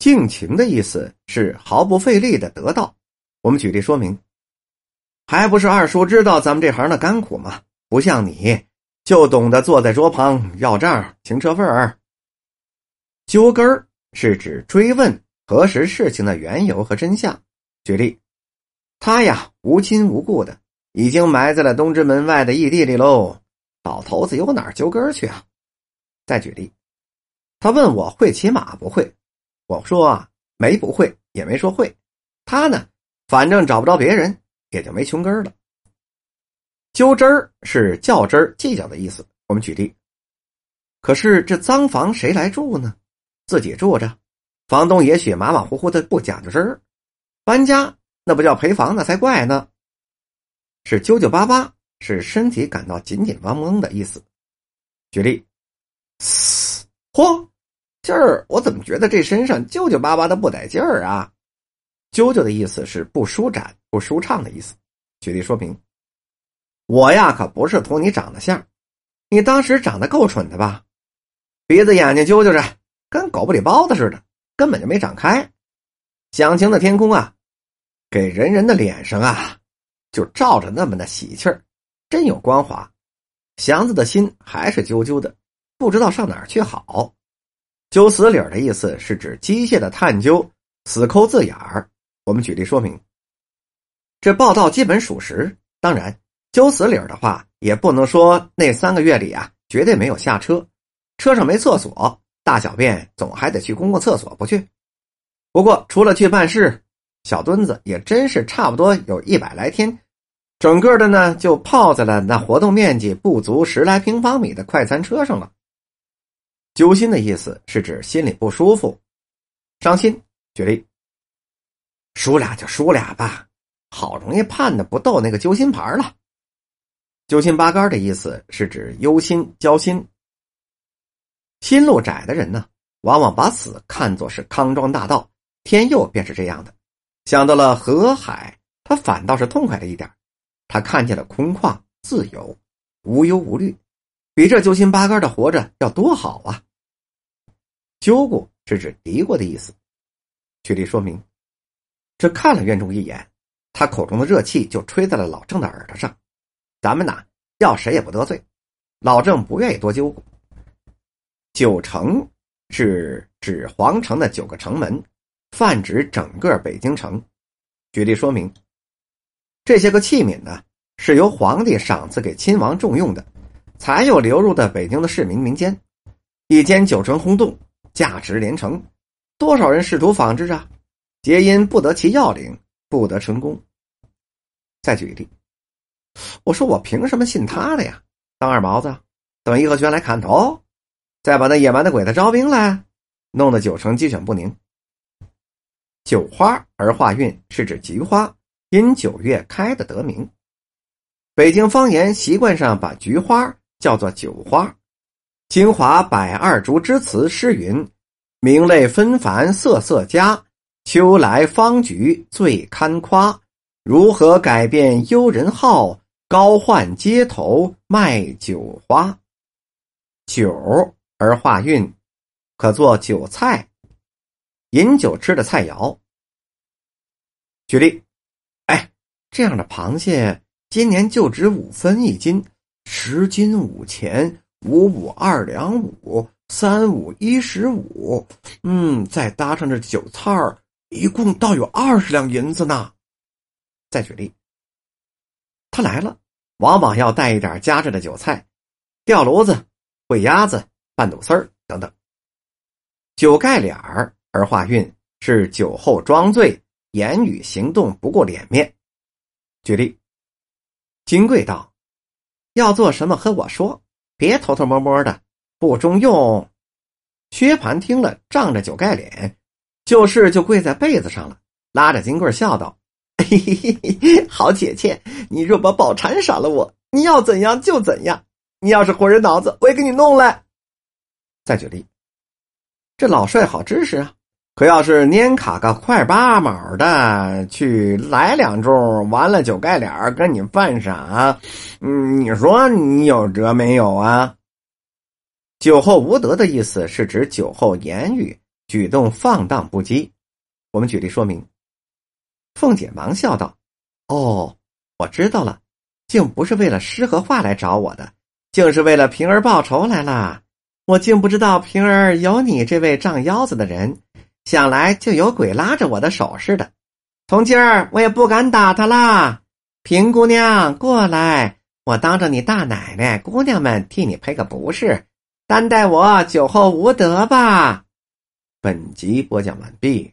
尽情的意思是毫不费力的得到。我们举例说明，还不是二叔知道咱们这行的甘苦吗？不像你，就懂得坐在桌旁要账、停车费儿。揪根儿是指追问核实事情的缘由和真相。举例，他呀无亲无故的，已经埋在了东直门外的异地里喽。老头子有哪儿揪根儿去啊？再举例，他问我会骑马不会？我说啊，没不会，也没说会。他呢，反正找不着别人，也就没穷根了。揪真儿是较真儿、计较的意思。我们举例，可是这脏房谁来住呢？自己住着，房东也许马马虎虎的不讲究真儿，搬家那不叫赔房子才怪呢。是揪揪巴巴，是身体感到紧紧绷绷的意思。举例，嚯，今儿我怎么觉得这身上揪揪巴巴的不得劲儿啊？揪揪的意思是不舒展、不舒畅的意思。举例说明，我呀可不是图你长得像，你当时长得够蠢的吧？鼻子眼睛揪揪着。跟狗不理包子似的，根本就没长开。响晴的天空啊，给人人的脸上啊，就照着那么的喜气儿，真有光滑。祥子的心还是揪揪的，不知道上哪儿去好。揪死理儿的意思是指机械的探究、死抠字眼儿。我们举例说明，这报道基本属实。当然，揪死理儿的话，也不能说那三个月里啊，绝对没有下车，车上没厕所。大小便总还得去公共厕所不去，不过除了去办事，小墩子也真是差不多有一百来天，整个的呢就泡在了那活动面积不足十来平方米的快餐车上了。揪心的意思是指心里不舒服、伤心。举例，输俩就输俩吧，好容易盼的不斗那个揪心牌了。揪心八竿的意思是指忧心、焦心。心路窄的人呢，往往把死看作是康庄大道。天佑便是这样的，想到了河海，他反倒是痛快了一点。他看见了空旷、自由、无忧无虑，比这揪心八竿的活着要多好啊！纠过是指嘀过的意思。举例说明，这看了院中一眼，他口中的热气就吹在了老郑的耳朵上。咱们呐，要谁也不得罪，老郑不愿意多纠过。九城是指皇城的九个城门，泛指整个北京城。举例说明，这些个器皿呢，是由皇帝赏赐给亲王重用的，才有流入的北京的市民民间。一间九城轰动，价值连城，多少人试图仿制啊，皆因不得其要领，不得成功。再举例，我说我凭什么信他的呀？当二毛子，等颐和轩来砍头？再把那野蛮的鬼子招兵来，弄得九城鸡犬不宁。九花而化韵是指菊花因九月开的得名。北京方言习惯上把菊花叫做九花。清华百二竹之词诗云：“名类纷繁色色佳，秋来芳菊最堪夸。如何改变幽人好？高唤街头卖酒花。”酒。而化韵，可做酒菜，饮酒吃的菜肴。举例，哎，这样的螃蟹今年就值五分一斤，十斤五钱，五五二两五，三五一十五。嗯，再搭上这酒菜儿，一共倒有二十两银子呢。再举例，他来了，往往要带一点夹着的酒菜，吊炉子、烩鸭子。拌肚丝儿等等，酒盖脸儿而化韵是酒后装醉，言语行动不过脸面。举例，金贵道：“要做什么和我说，别偷偷摸摸的，不中用。”薛蟠听了，仗着酒盖脸，就是就跪在被子上了，拉着金贵笑道：“嘿嘿嘿，好姐姐，你若把宝蟾赏了我，你要怎样就怎样。你要是活人脑子，我也给你弄来。”再举例，这老帅好知识啊，可要是年卡个快八毛的去来两盅，完了酒盖脸跟你犯傻，嗯，你说你有辙没有啊？酒后无德的意思是指酒后言语举动放荡不羁。我们举例说明。凤姐忙笑道：“哦，我知道了，竟不是为了诗和画来找我的，竟是为了平儿报仇来了。我竟不知道平儿有你这位仗腰子的人，想来就有鬼拉着我的手似的。从今儿我也不敢打他啦。平姑娘过来，我当着你大奶奶、姑娘们替你赔个不是。”担待我酒后无德吧。本集播讲完毕。